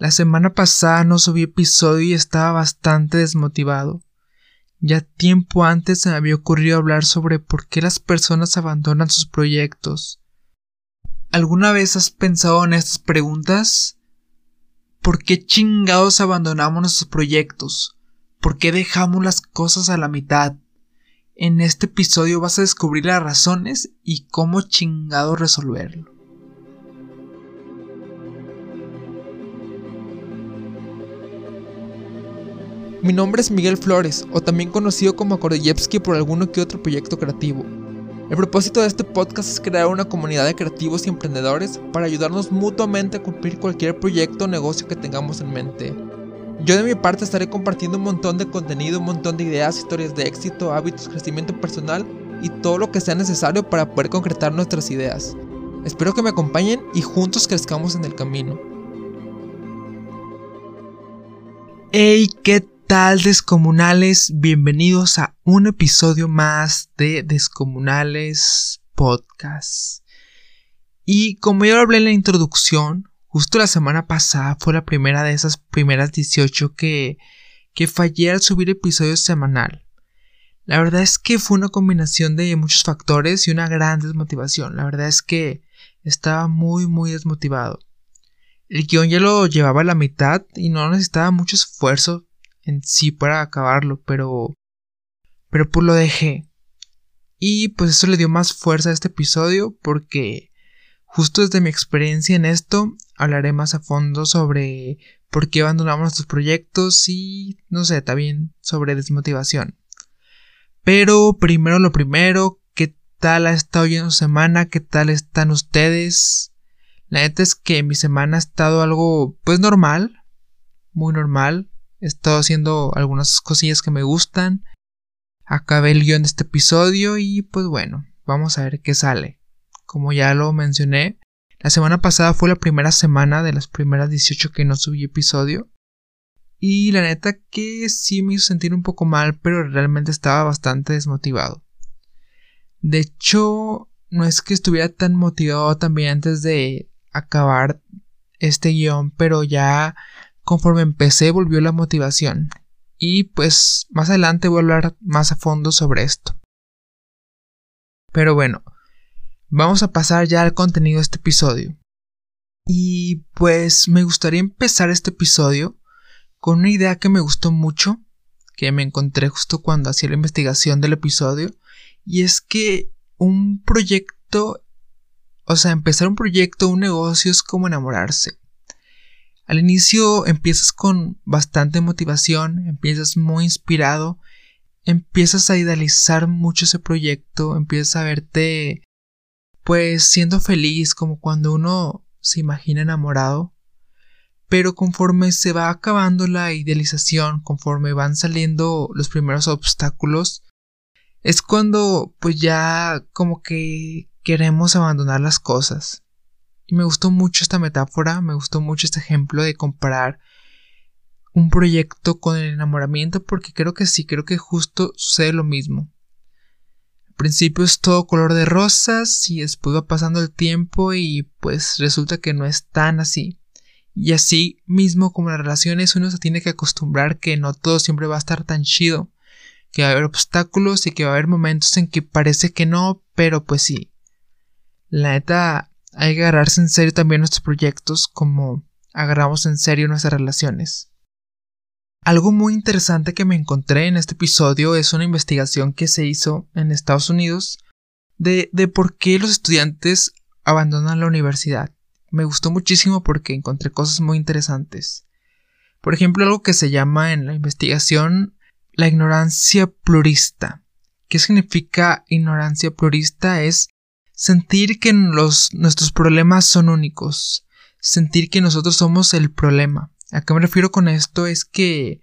La semana pasada no subí episodio y estaba bastante desmotivado. Ya tiempo antes se me había ocurrido hablar sobre por qué las personas abandonan sus proyectos. ¿Alguna vez has pensado en estas preguntas? ¿Por qué chingados abandonamos nuestros proyectos? ¿Por qué dejamos las cosas a la mitad? En este episodio vas a descubrir las razones y cómo chingados resolverlo. Mi nombre es Miguel Flores, o también conocido como Akordeyevsky por alguno que otro proyecto creativo. El propósito de este podcast es crear una comunidad de creativos y emprendedores para ayudarnos mutuamente a cumplir cualquier proyecto o negocio que tengamos en mente. Yo de mi parte estaré compartiendo un montón de contenido, un montón de ideas, historias de éxito, hábitos, crecimiento personal y todo lo que sea necesario para poder concretar nuestras ideas. Espero que me acompañen y juntos crezcamos en el camino. Hey, ¿qué tal descomunales? Bienvenidos a un episodio más de Descomunales Podcast. Y como ya lo hablé en la introducción, justo la semana pasada fue la primera de esas primeras 18 que, que fallé al subir episodio semanal. La verdad es que fue una combinación de muchos factores y una gran desmotivación. La verdad es que estaba muy muy desmotivado. El guion ya lo llevaba a la mitad y no necesitaba mucho esfuerzo en sí para acabarlo, pero pero pues lo dejé. Y pues eso le dio más fuerza a este episodio porque justo desde mi experiencia en esto hablaré más a fondo sobre por qué abandonamos nuestros proyectos y no sé, también sobre desmotivación. Pero primero lo primero, ¿qué tal ha estado yendo semana? ¿Qué tal están ustedes? La neta es que mi semana ha estado algo pues normal, muy normal. He estado haciendo algunas cosillas que me gustan. Acabé el guion de este episodio y pues bueno, vamos a ver qué sale. Como ya lo mencioné, la semana pasada fue la primera semana de las primeras 18 que no subí episodio. Y la neta que sí me hizo sentir un poco mal, pero realmente estaba bastante desmotivado. De hecho, no es que estuviera tan motivado también antes de acabar este guion, pero ya Conforme empecé volvió la motivación. Y pues más adelante voy a hablar más a fondo sobre esto. Pero bueno, vamos a pasar ya al contenido de este episodio. Y pues me gustaría empezar este episodio con una idea que me gustó mucho, que me encontré justo cuando hacía la investigación del episodio, y es que un proyecto, o sea, empezar un proyecto, un negocio es como enamorarse. Al inicio empiezas con bastante motivación, empiezas muy inspirado, empiezas a idealizar mucho ese proyecto, empiezas a verte pues siendo feliz como cuando uno se imagina enamorado. Pero conforme se va acabando la idealización, conforme van saliendo los primeros obstáculos, es cuando pues ya como que queremos abandonar las cosas. Y me gustó mucho esta metáfora, me gustó mucho este ejemplo de comparar un proyecto con el enamoramiento porque creo que sí, creo que justo sucede lo mismo. Al principio es todo color de rosas y después va pasando el tiempo y pues resulta que no es tan así. Y así mismo como las relaciones uno se tiene que acostumbrar que no todo siempre va a estar tan chido, que va a haber obstáculos y que va a haber momentos en que parece que no, pero pues sí. La neta, hay que agarrarse en serio también nuestros proyectos como agarramos en serio nuestras relaciones. Algo muy interesante que me encontré en este episodio es una investigación que se hizo en Estados Unidos de, de por qué los estudiantes abandonan la universidad. Me gustó muchísimo porque encontré cosas muy interesantes. Por ejemplo, algo que se llama en la investigación la ignorancia plurista. ¿Qué significa ignorancia plurista? Es sentir que los, nuestros problemas son únicos, sentir que nosotros somos el problema. ¿A qué me refiero con esto? Es que,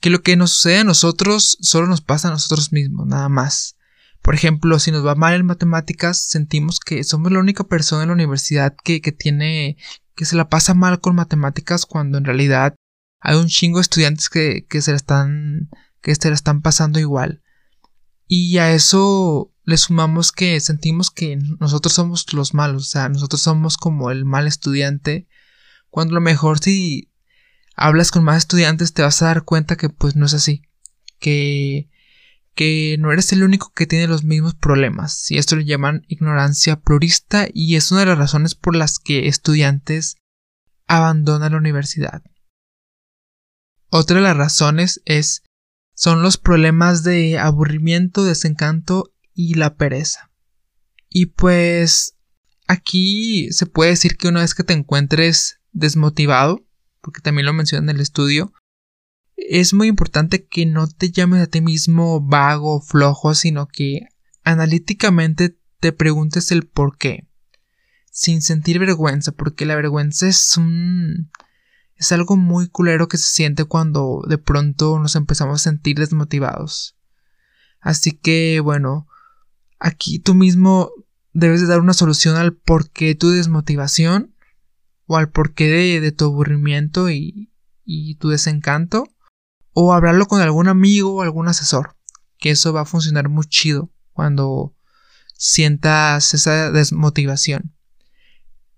que lo que nos sucede a nosotros solo nos pasa a nosotros mismos, nada más. Por ejemplo, si nos va mal en matemáticas, sentimos que somos la única persona en la universidad que, que tiene, que se la pasa mal con matemáticas cuando en realidad hay un chingo de estudiantes que, que se la están, que se la están pasando igual. Y a eso le sumamos que sentimos que nosotros somos los malos, o sea, nosotros somos como el mal estudiante, cuando a lo mejor si, hablas con más estudiantes te vas a dar cuenta que pues no es así. Que, que no eres el único que tiene los mismos problemas. Y esto le llaman ignorancia plurista y es una de las razones por las que estudiantes abandonan la universidad. Otra de las razones es son los problemas de aburrimiento, desencanto y la pereza. Y pues aquí se puede decir que una vez que te encuentres desmotivado, porque también lo menciona en el estudio, es muy importante que no te llames a ti mismo vago, flojo, sino que analíticamente te preguntes el por qué, sin sentir vergüenza, porque la vergüenza es un es algo muy culero que se siente cuando de pronto nos empezamos a sentir desmotivados. Así que, bueno, aquí tú mismo debes de dar una solución al porqué tu desmotivación o al porqué de, tu aburrimiento y, y tu desencanto o hablarlo con algún amigo o algún asesor, que eso va a funcionar muy chido cuando sientas esa desmotivación.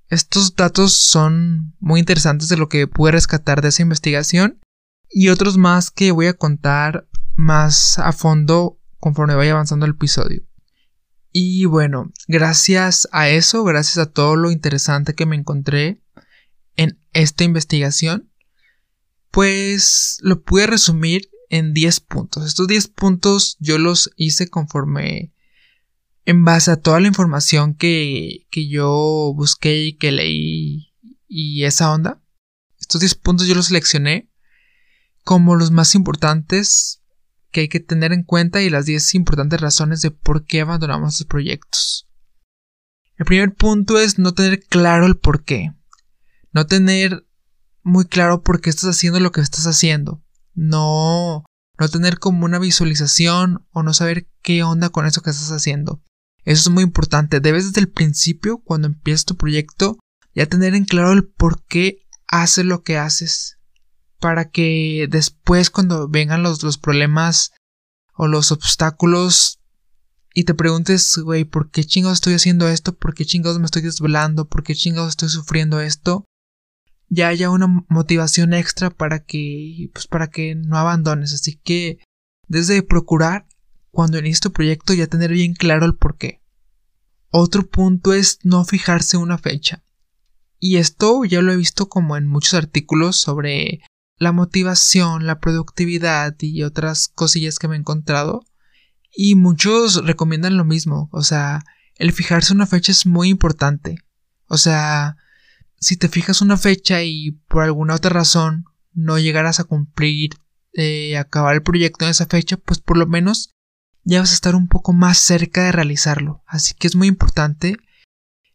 Estos datos son muy interesantes de lo que pude rescatar de esa investigación y otros más que voy a contar más a fondo conforme vaya avanzando el episodio. Y bueno, gracias a eso, gracias a todo lo interesante que me encontré en esta investigación, pues lo pude resumir en 10 puntos. Estos 10 puntos yo los hice conforme en base a toda la información que, que yo busqué y que leí y esa onda, estos 10 puntos yo los seleccioné como los más importantes que hay que tener en cuenta y las 10 importantes razones de por qué abandonamos los proyectos. El primer punto es no tener claro el por qué. No tener muy claro por qué estás haciendo lo que estás haciendo. No, no tener como una visualización o no saber qué onda con eso que estás haciendo. Eso es muy importante. Debes desde el principio, cuando empiezas tu proyecto, ya tener en claro el por qué haces lo que haces. Para que después, cuando vengan los, los problemas o los obstáculos y te preguntes, güey, ¿por qué chingados estoy haciendo esto? ¿Por qué chingados me estoy desvelando? ¿Por qué chingados estoy sufriendo esto? Ya haya una motivación extra para que, pues para que no abandones. Así que, desde procurar cuando inicies tu proyecto ya tener bien claro el por qué. Otro punto es no fijarse una fecha. Y esto ya lo he visto como en muchos artículos sobre la motivación, la productividad y otras cosillas que me he encontrado. Y muchos recomiendan lo mismo. O sea, el fijarse una fecha es muy importante. O sea, si te fijas una fecha y por alguna otra razón no llegarás a cumplir, eh, acabar el proyecto en esa fecha, pues por lo menos ya vas a estar un poco más cerca de realizarlo. Así que es muy importante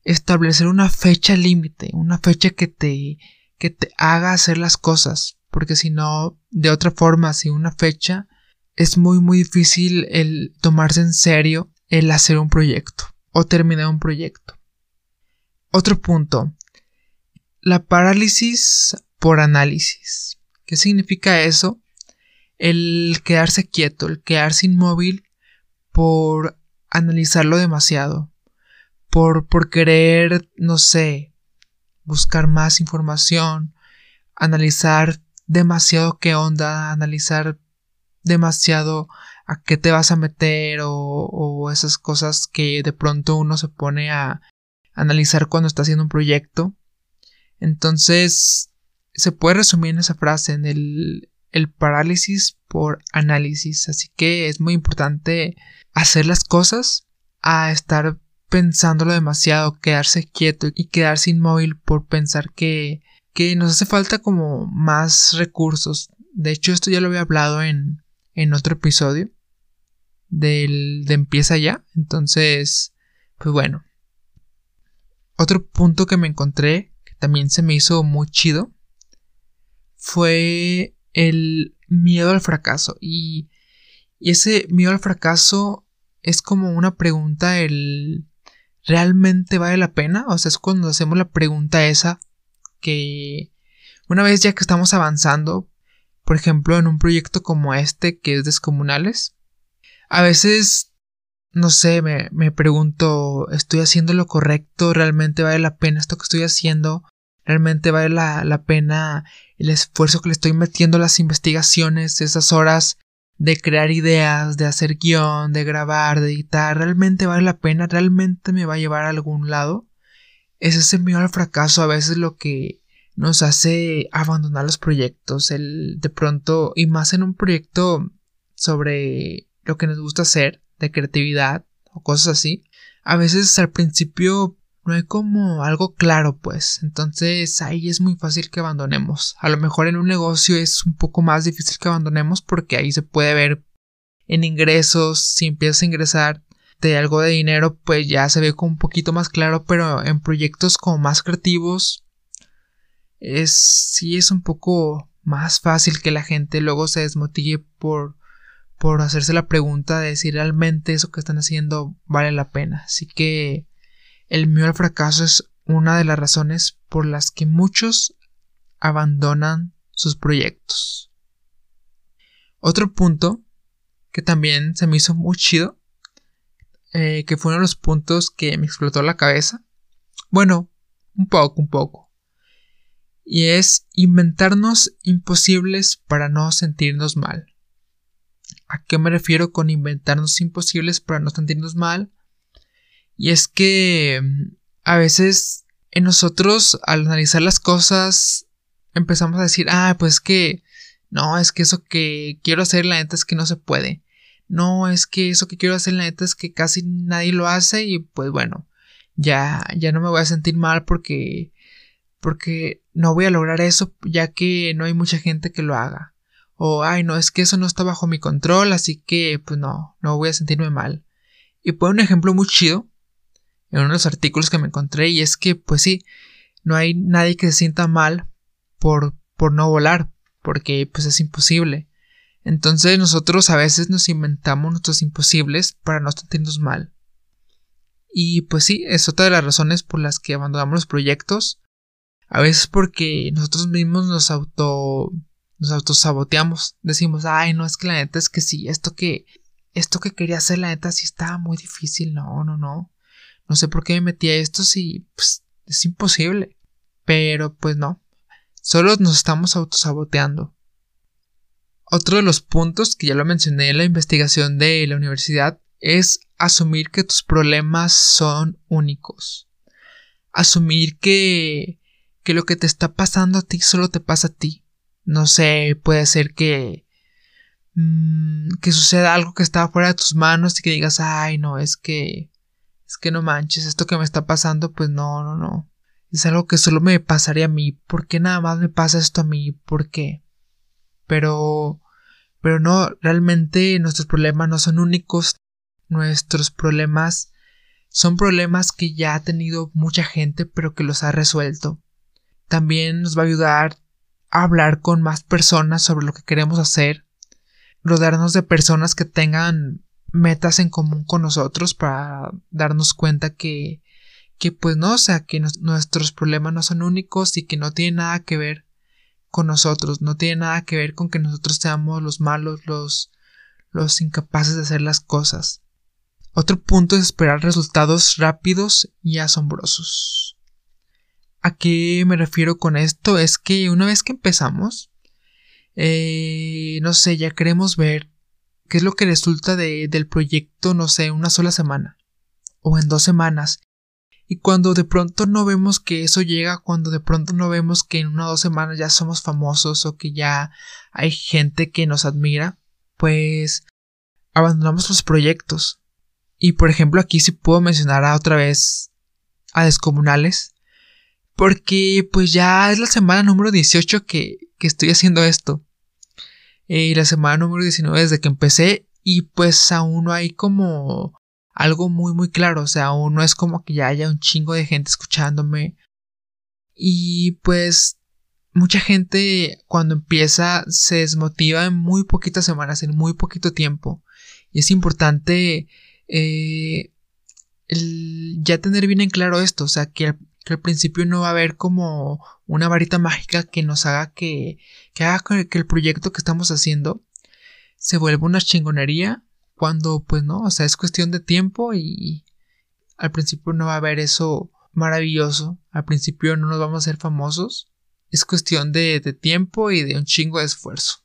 establecer una fecha límite, una fecha que te, que te haga hacer las cosas. Porque si no, de otra forma, sin una fecha, es muy muy difícil el tomarse en serio el hacer un proyecto o terminar un proyecto. Otro punto. La parálisis por análisis. ¿Qué significa eso? El quedarse quieto, el quedarse inmóvil por analizarlo demasiado, por, por querer, no sé, buscar más información, analizar demasiado qué onda, analizar demasiado a qué te vas a meter o, esas cosas que de pronto uno se pone a analizar cuando está haciendo un proyecto. Entonces, se puede resumir en esa frase, en el, el parálisis por análisis. Así que es muy importante hacer las cosas a estar pensándolo demasiado, quedarse quieto y quedarse inmóvil por pensar que, que nos hace falta como más recursos. De hecho, esto ya lo había hablado en, en otro episodio del de empieza ya. Entonces, pues bueno. Otro punto que me encontré, que también se me hizo muy chido, fue el miedo al fracaso. Y, y ese miedo al fracaso es como una pregunta el ¿realmente vale la pena? O sea, es cuando hacemos la pregunta esa que una vez ya que estamos avanzando, por ejemplo, en un proyecto como este que es descomunales, a veces, no sé, me, me pregunto, ¿estoy haciendo lo correcto? ¿Realmente vale la pena esto que estoy haciendo? realmente vale la, la pena el esfuerzo que le estoy metiendo a las investigaciones, esas horas de crear ideas, de hacer guion, de grabar, de editar, realmente vale la pena, realmente me va a llevar a algún lado. Es ese miedo al fracaso a veces lo que nos hace abandonar los proyectos, el de pronto, y más en un proyecto sobre lo que nos gusta hacer, de creatividad o cosas así. A veces al principio no hay como algo claro, pues. Entonces ahí es muy fácil que abandonemos. A lo mejor en un negocio es un poco más difícil que abandonemos porque ahí se puede ver en ingresos, si empiezas a ingresar de algo de dinero, pues ya se ve como un poquito más claro, pero en proyectos como más creativos es sí es un poco más fácil que la gente luego se desmotive por por hacerse la pregunta de si realmente eso que están haciendo vale la pena. Así que el miedo al fracaso es una de las razones por las que muchos abandonan sus proyectos. Otro punto que también se me hizo muy chido, eh, que fue uno de los puntos que me explotó la cabeza. Bueno, un poco, un poco. Y es inventarnos imposibles para no sentirnos mal. ¿A qué me refiero con inventarnos imposibles para no sentirnos mal? Y es que mm, a veces en nosotros al analizar las cosas empezamos a decir, ah, pues que no, es que eso que quiero hacer la neta es que no se puede. No, es que eso que quiero hacer la neta es que casi nadie lo hace y pues bueno, ya ya no me voy a sentir mal porque porque no voy a lograr eso ya que no hay mucha gente que lo haga. O ay, no, es que eso no está bajo mi control, así que pues no, no voy a sentirme mal. Y por un ejemplo muy chido en uno de los artículos que me encontré y es que pues sí, no hay nadie que se sienta mal por, por no volar, porque pues es imposible. Entonces nosotros a veces nos inventamos nuestros imposibles para no sentirnos mal. Y pues sí, es otra de las razones por las que abandonamos los proyectos. A veces porque nosotros mismos nos auto nos autosaboteamos. Decimos, ay, no, es que la neta es que sí, esto que esto que quería hacer la neta sí estaba muy difícil. No, no, no. No sé por qué me metí a esto si pues, es imposible. Pero pues no. Solo nos estamos autosaboteando. Otro de los puntos que ya lo mencioné en la investigación de la universidad es asumir que tus problemas son únicos. Asumir que, que lo que te está pasando a ti solo te pasa a ti. No sé, puede ser que mm, que suceda algo que está fuera de tus manos y que digas, ay, no, es que es que no manches, esto que me está pasando, pues no, no, no. Es algo que solo me pasaría a mí. ¿Por qué nada más me pasa esto a mí? ¿Por qué? Pero, pero no, realmente nuestros problemas no son únicos. Nuestros problemas son problemas que ya ha tenido mucha gente, pero que los ha resuelto. También nos va a ayudar a hablar con más personas sobre lo que queremos hacer, rodearnos de personas que tengan metas en común con nosotros para darnos cuenta que, que pues no, o sea, que nuestros problemas no son únicos y que no tiene nada que ver con nosotros, no tiene nada que ver con que nosotros seamos los malos, los, los incapaces de hacer las cosas. Otro punto es esperar resultados rápidos y asombrosos. ¿A qué me refiero con esto? Es que una vez que empezamos, eh, no sé, ya queremos ver qué es lo que resulta de, del proyecto, no sé, una sola semana o en dos semanas. Y cuando de pronto no vemos que eso llega, cuando de pronto no vemos que en una o dos semanas ya somos famosos o que ya hay gente que nos admira, pues abandonamos los proyectos. Y por ejemplo aquí sí puedo mencionar a otra vez a Descomunales, porque pues ya es la semana número 18 que, que estoy haciendo esto. Eh, y la semana número 19 desde que empecé y pues aún no hay como algo muy muy claro, o sea, aún no es como que ya haya un chingo de gente escuchándome. Y pues mucha gente cuando empieza se desmotiva en muy poquitas semanas, en muy poquito tiempo. Y es importante eh, ya tener bien en claro esto, o sea, que que al principio no va a haber como una varita mágica que nos haga que, que haga que el proyecto que estamos haciendo se vuelva una chingonería cuando pues no, o sea, es cuestión de tiempo y al principio no va a haber eso maravilloso. Al principio no nos vamos a hacer famosos. Es cuestión de, de tiempo y de un chingo de esfuerzo.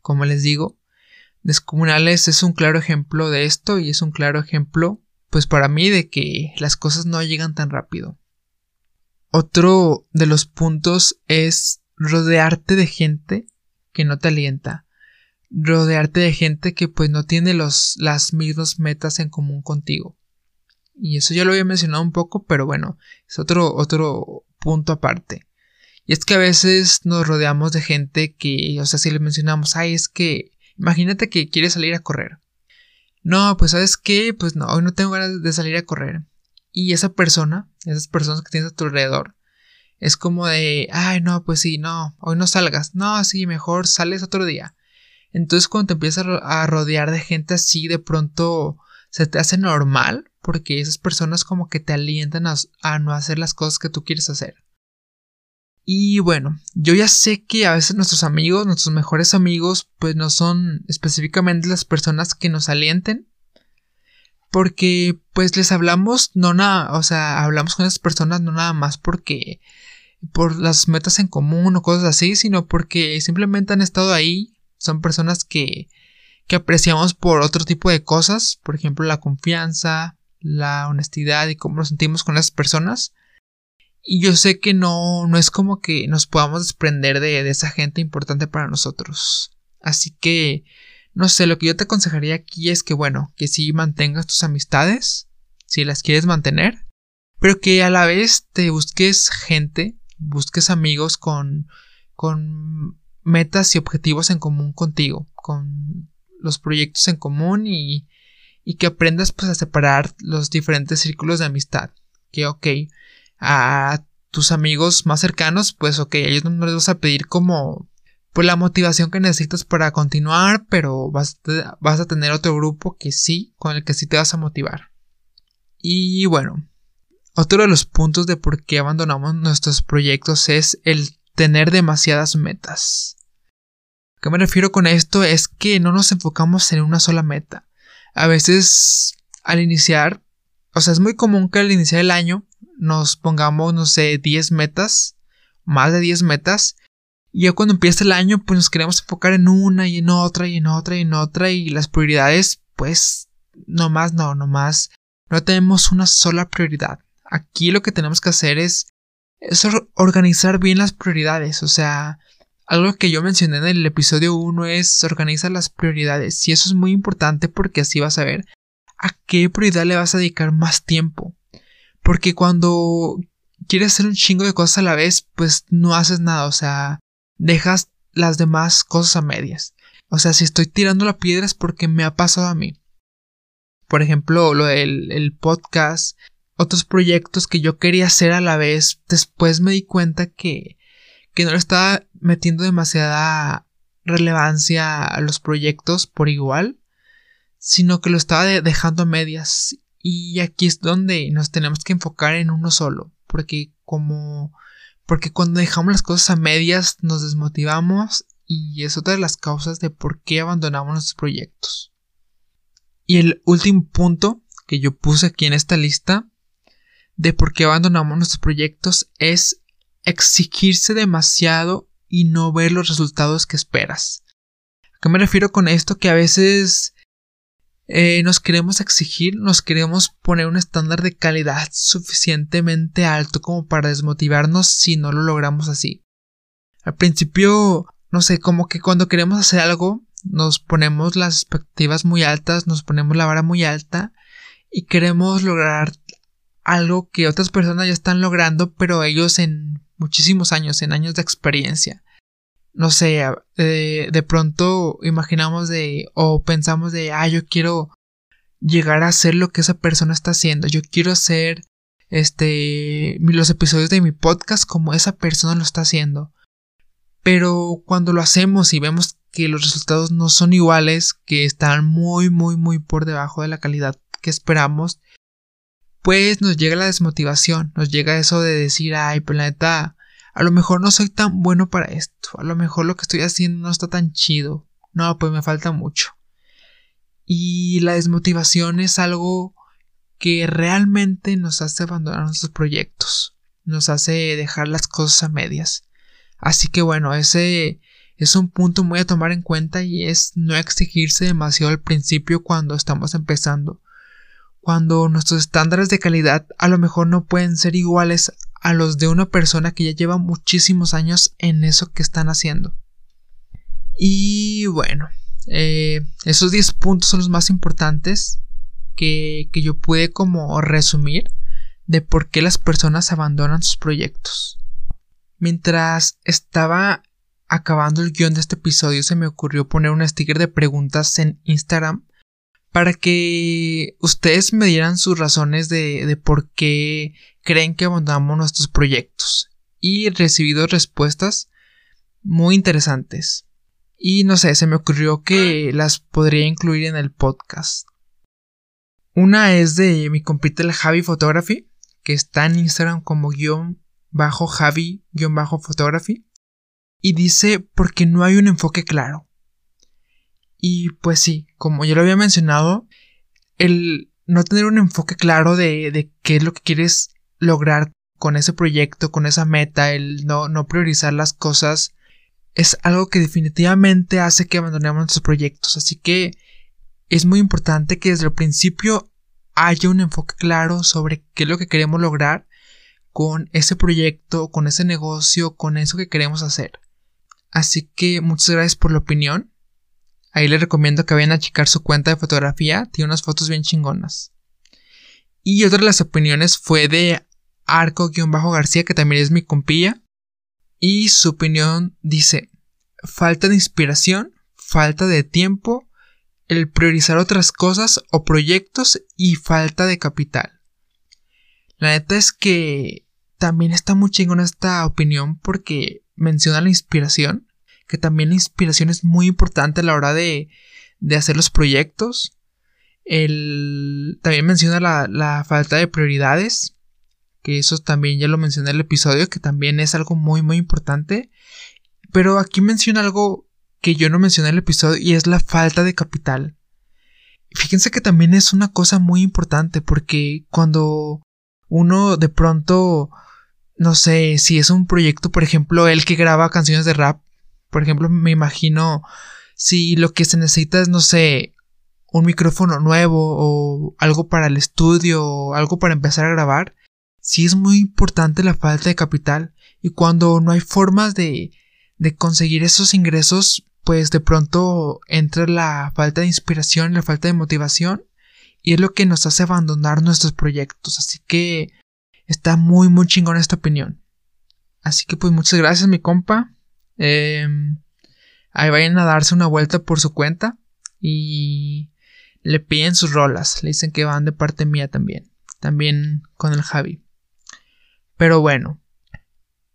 Como les digo, Descomunales es un claro ejemplo de esto y es un claro ejemplo, pues para mí, de que las cosas no llegan tan rápido. Otro de los puntos es rodearte de gente que no te alienta. Rodearte de gente que pues no tiene los, las mismas metas en común contigo. Y eso ya lo había mencionado un poco, pero bueno, es otro, otro punto aparte. Y es que a veces nos rodeamos de gente que, o sea, si le mencionamos, ay, es que Imagínate que quieres salir a correr. No, pues sabes qué, pues no, hoy no tengo ganas de salir a correr. Y esa persona, esas personas que tienes a tu alrededor, es como de, ay, no, pues sí, no, hoy no salgas. No, sí, mejor sales otro día. Entonces cuando te empiezas a rodear de gente así, de pronto se te hace normal, porque esas personas como que te alientan a, no hacer las cosas que tú quieres hacer. Y bueno, yo ya sé que a veces nuestros amigos, nuestros mejores amigos, pues no son específicamente las personas que nos alienten. Porque pues les hablamos, no nada, o sea, hablamos con esas personas no nada más porque por las metas en común o cosas así, sino porque simplemente han estado ahí, son personas que, que apreciamos por otro tipo de cosas, por ejemplo la confianza, la honestidad y cómo nos sentimos con las personas. Y yo sé que no, no es como que nos podamos desprender de, de esa gente importante para nosotros. Así que, no sé, lo que yo te aconsejaría aquí es que, bueno, que sí mantengas tus amistades, si las quieres mantener, pero que a la vez te busques gente, busques amigos con, con metas y objetivos en común contigo, con los proyectos en común y, que aprendas pues a separar los diferentes círculos de amistad. Que ok, a tus amigos más cercanos, pues ok, a ellos no les vas a pedir como pues la motivación que necesitas para continuar, pero vas, vas a tener otro grupo que sí, con el que sí te vas a motivar. Y bueno, otro de los puntos de por qué abandonamos nuestros proyectos es el tener demasiadas metas. ¿A qué me refiero con esto? Es que no nos enfocamos en una sola meta. A veces al iniciar, o sea, es muy común que al iniciar el año nos pongamos, no sé, 10 metas, más de 10 metas, y ya cuando empieza el año, pues nos queremos enfocar en una y en otra y en otra y en otra, y las prioridades, pues, no más, no, no más, no tenemos una sola prioridad. Aquí lo que tenemos que hacer es, es organizar bien las prioridades, o sea, algo que yo mencioné en el episodio 1 es organizar las prioridades, y eso es muy importante porque así vas a ver a qué prioridad le vas a dedicar más tiempo. Porque cuando quieres hacer un chingo de cosas a la vez, pues no haces nada, o sea, dejas las demás cosas a medias. O sea, si estoy tirando la piedra es porque me ha pasado a mí. Por ejemplo, lo del el podcast, otros proyectos que yo quería hacer a la vez, después me di cuenta que, que no le estaba metiendo demasiada relevancia a los proyectos por igual, sino que lo estaba dejando a medias y aquí es donde nos tenemos que enfocar en uno solo, porque como porque cuando dejamos las cosas a medias nos desmotivamos y es otra de las causas de por qué abandonamos nuestros proyectos. Y el último punto que yo puse aquí en esta lista de por qué abandonamos nuestros proyectos es exigirse demasiado y no ver los resultados que esperas. ¿A qué me refiero con esto? Que a veces eh, nos queremos exigir, nos queremos poner un estándar de calidad suficientemente alto como para desmotivarnos si no lo logramos así. Al principio, no sé, como que cuando queremos hacer algo, nos ponemos las expectativas muy altas, nos ponemos la vara muy alta y queremos lograr algo que otras personas ya están logrando, pero ellos en muchísimos años, en años de experiencia no sé, de pronto imaginamos de o pensamos de, ah, yo quiero llegar a hacer lo que esa persona está haciendo, yo quiero hacer este los episodios de mi podcast como esa persona lo está haciendo. Pero cuando lo hacemos y vemos que los resultados no son iguales, que están muy muy muy por debajo de la calidad que esperamos, pues nos llega la desmotivación, nos llega eso de decir, ay, planeta, a lo mejor no soy tan bueno para esto, a lo mejor lo que estoy haciendo no está tan chido, no, pues me falta mucho. Y la desmotivación es algo que realmente nos hace abandonar nuestros proyectos, nos hace dejar las cosas a medias. Así que bueno, ese es un punto muy a tomar en cuenta y es no exigirse demasiado al principio cuando estamos empezando. Cuando nuestros estándares de calidad a lo mejor no pueden ser iguales a los de una persona que ya lleva muchísimos años en eso que están haciendo. Y bueno, eh, esos 10 puntos son los más importantes que, que yo pude como resumir de por qué las personas abandonan sus proyectos. Mientras estaba acabando el guion de este episodio se me ocurrió poner un sticker de preguntas en Instagram para que ustedes me dieran sus razones de, por qué creen que abandonamos nuestros proyectos. Y he recibido respuestas muy interesantes. Y no sé, se me ocurrió que las podría incluir en el podcast. Una es de mi compita el Javi Photography, que está en Instagram como guion bajo Javi guion bajo Photography. Y dice porque no hay un enfoque claro. Y pues sí, como ya lo había mencionado, el no tener un enfoque claro de, de qué es lo que quieres lograr con ese proyecto, con esa meta, el no, no priorizar las cosas, es algo que definitivamente hace que abandonemos nuestros proyectos. Así que es muy importante que desde el principio haya un enfoque claro sobre qué es lo que queremos lograr con ese proyecto, con ese negocio, con eso que queremos hacer. Así que muchas gracias por la opinión. Ahí les recomiendo que vayan a checar su cuenta de fotografía, tiene unas fotos bien chingonas. Y otra de las opiniones fue de Arco-García, que también es mi compilla. Y su opinión dice, falta de inspiración, falta de tiempo, el priorizar otras cosas o proyectos y falta de capital. La neta es que también está muy chingona esta opinión porque menciona la inspiración que también la inspiración es muy importante a la hora de, de hacer los proyectos. El, también menciona la, la, falta de prioridades, que eso también ya lo mencioné en el episodio, que también es algo muy muy importante. Pero aquí menciona algo que yo no mencioné en el episodio y es la falta de capital. Fíjense que también es una cosa muy importante porque cuando uno de pronto, no sé, si es un proyecto, por ejemplo, el que graba canciones de rap, por ejemplo, me imagino si lo que se necesita es, no sé, un micrófono nuevo o algo para el estudio o algo para empezar a grabar, sí es muy importante la falta de capital y cuando no hay formas de, de conseguir esos ingresos, pues de pronto entra la falta de inspiración, la falta de motivación y es lo que nos hace abandonar nuestros proyectos. Así que está muy muy chingón esta opinión. Así que pues muchas gracias mi compa. Em, ahí vayan a darse una vuelta por su cuenta y le piden sus rolas. Le dicen que van de parte mía también. También con el Javi. Pero bueno.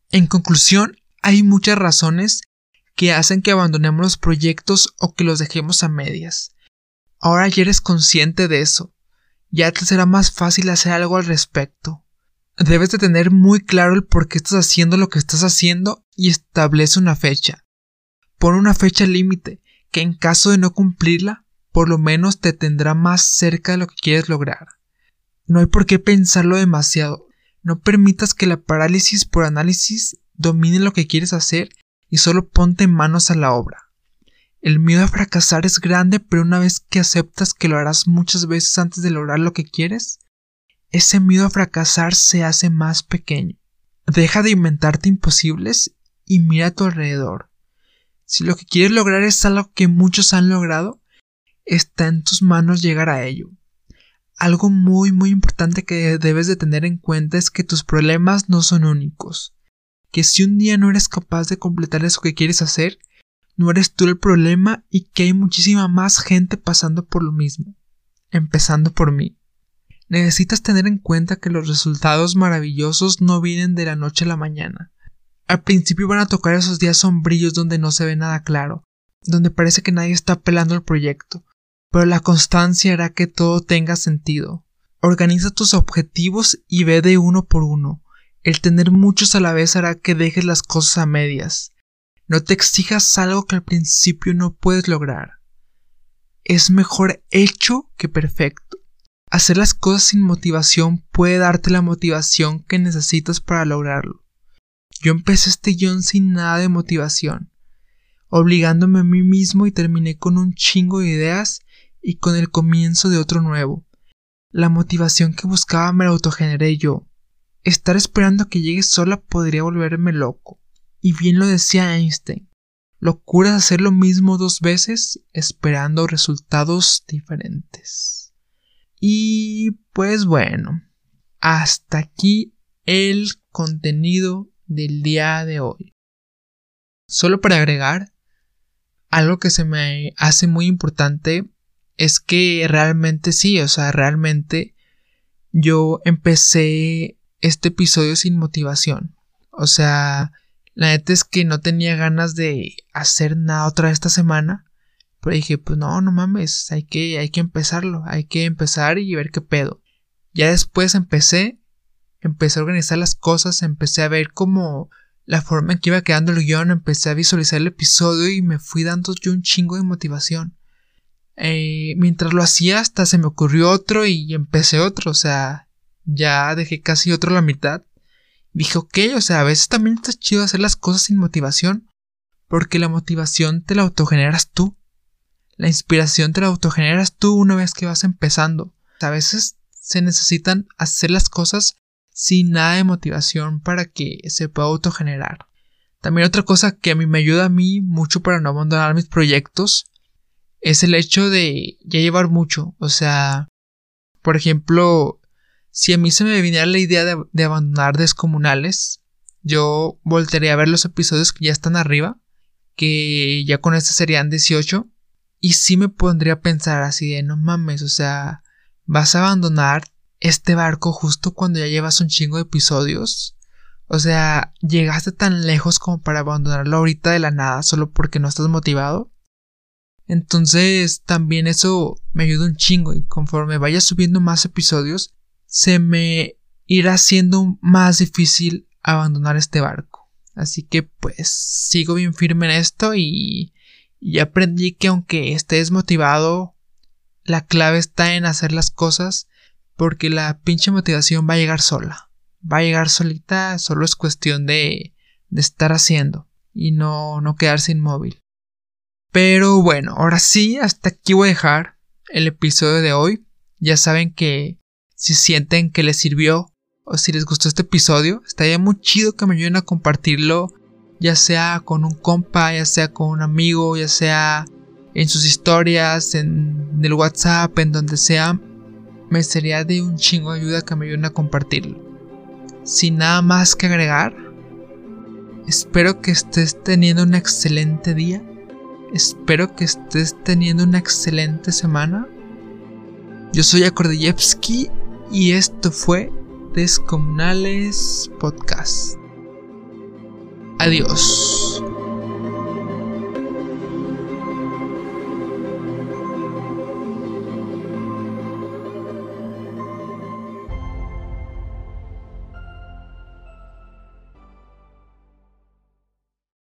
En conclusión, hay muchas razones que hacen que abandonemos los proyectos o que los dejemos a medias. Ahora ya eres consciente de eso. Ya te será más fácil hacer algo al respecto. Debes de tener muy claro el por qué estás haciendo lo que estás haciendo y establece una fecha. Pon una fecha límite que en caso de no cumplirla, por lo menos te tendrá más cerca de lo que quieres lograr. No hay por qué pensarlo demasiado. No permitas que la parálisis por análisis domine lo que quieres hacer y solo ponte manos a la obra. El miedo a fracasar es grande, pero una vez que aceptas que lo harás muchas veces antes de lograr lo que quieres, ese miedo a fracasar se hace más pequeño. Deja de inventarte imposibles y mira a tu alrededor. Si lo que quieres lograr es algo que muchos han logrado, está en tus manos llegar a ello. Algo muy muy importante que debes de tener en cuenta es que tus problemas no son únicos. Que si un día no eres capaz de completar eso que quieres hacer, no eres tú el problema y que hay muchísima más gente pasando por lo mismo, empezando por mí. Necesitas tener en cuenta que los resultados maravillosos no vienen de la noche a la mañana. Al principio van a tocar esos días sombríos donde no se ve nada claro, donde parece que nadie está pelando el proyecto, pero la constancia hará que todo tenga sentido. Organiza tus objetivos y ve de uno por uno. El tener muchos a la vez hará que dejes las cosas a medias. No te exijas algo que al principio no puedes lograr. Es mejor hecho que perfecto. Hacer las cosas sin motivación puede darte la motivación que necesitas para lograrlo. Yo empecé este guion sin nada de motivación, obligándome a mí mismo y terminé con un chingo de ideas y con el comienzo de otro nuevo. La motivación que buscaba me la autogeneré yo. Estar esperando que llegue sola podría volverme loco. Y bien lo decía Einstein. Locura hacer lo mismo dos veces esperando resultados diferentes. Y pues bueno, hasta aquí el contenido del día de hoy. Solo para agregar, algo que se me hace muy importante es que realmente sí, o sea, realmente yo empecé este episodio sin motivación. O sea, la neta es que no tenía ganas de hacer nada otra esta semana. Pero dije, pues no, no mames, hay que, hay que empezarlo, hay que empezar y ver qué pedo. Ya después empecé, empecé a organizar las cosas, empecé a ver cómo la forma en que iba quedando el guion, empecé a visualizar el episodio y me fui dando yo un chingo de motivación. Eh, mientras lo hacía hasta se me ocurrió otro y empecé otro, o sea, ya dejé casi otro la mitad. Dije, ok, o sea, a veces también está chido hacer las cosas sin motivación, porque la motivación te la autogeneras tú. La inspiración te la autogeneras tú una vez que vas empezando. A veces se necesitan hacer las cosas sin nada de motivación para que se pueda autogenerar. También otra cosa que a mí me ayuda a mí mucho para no abandonar mis proyectos es el hecho de ya llevar mucho. O sea, por ejemplo, si a mí se me viniera la idea de, abandonar descomunales, yo voltearía a ver los episodios que ya están arriba, que ya con este serían 18, y sí me pondría a pensar así de no mames, o sea, vas a abandonar este barco justo cuando ya llevas un chingo de episodios. O sea, llegaste tan lejos como para abandonarlo ahorita de la nada solo porque no estás motivado. Entonces también eso me ayuda un chingo y conforme vaya subiendo más episodios se me irá siendo más difícil abandonar este barco. Así que pues sigo bien firme en esto y, y aprendí que aunque estés motivado, la clave está en hacer las cosas porque la pinche motivación va a llegar sola. Va a llegar solita, solo es cuestión de, de estar haciendo y no, no quedarse inmóvil. Pero bueno, ahora sí, hasta aquí voy a dejar el episodio de hoy. Ya saben que si sienten que les sirvió o si les gustó este episodio, estaría muy chido que me ayuden a compartirlo, ya sea con un compa, ya sea con un amigo, ya sea en sus historias, en el WhatsApp, en donde sea. Me sería de un chingo de ayuda que me ayuden a compartirlo. Sin nada más que agregar, espero que estés teniendo un excelente día Espero que estés teniendo una excelente semana. Yo soy Akordeyevsky y esto fue Descomunales Podcast. Adiós.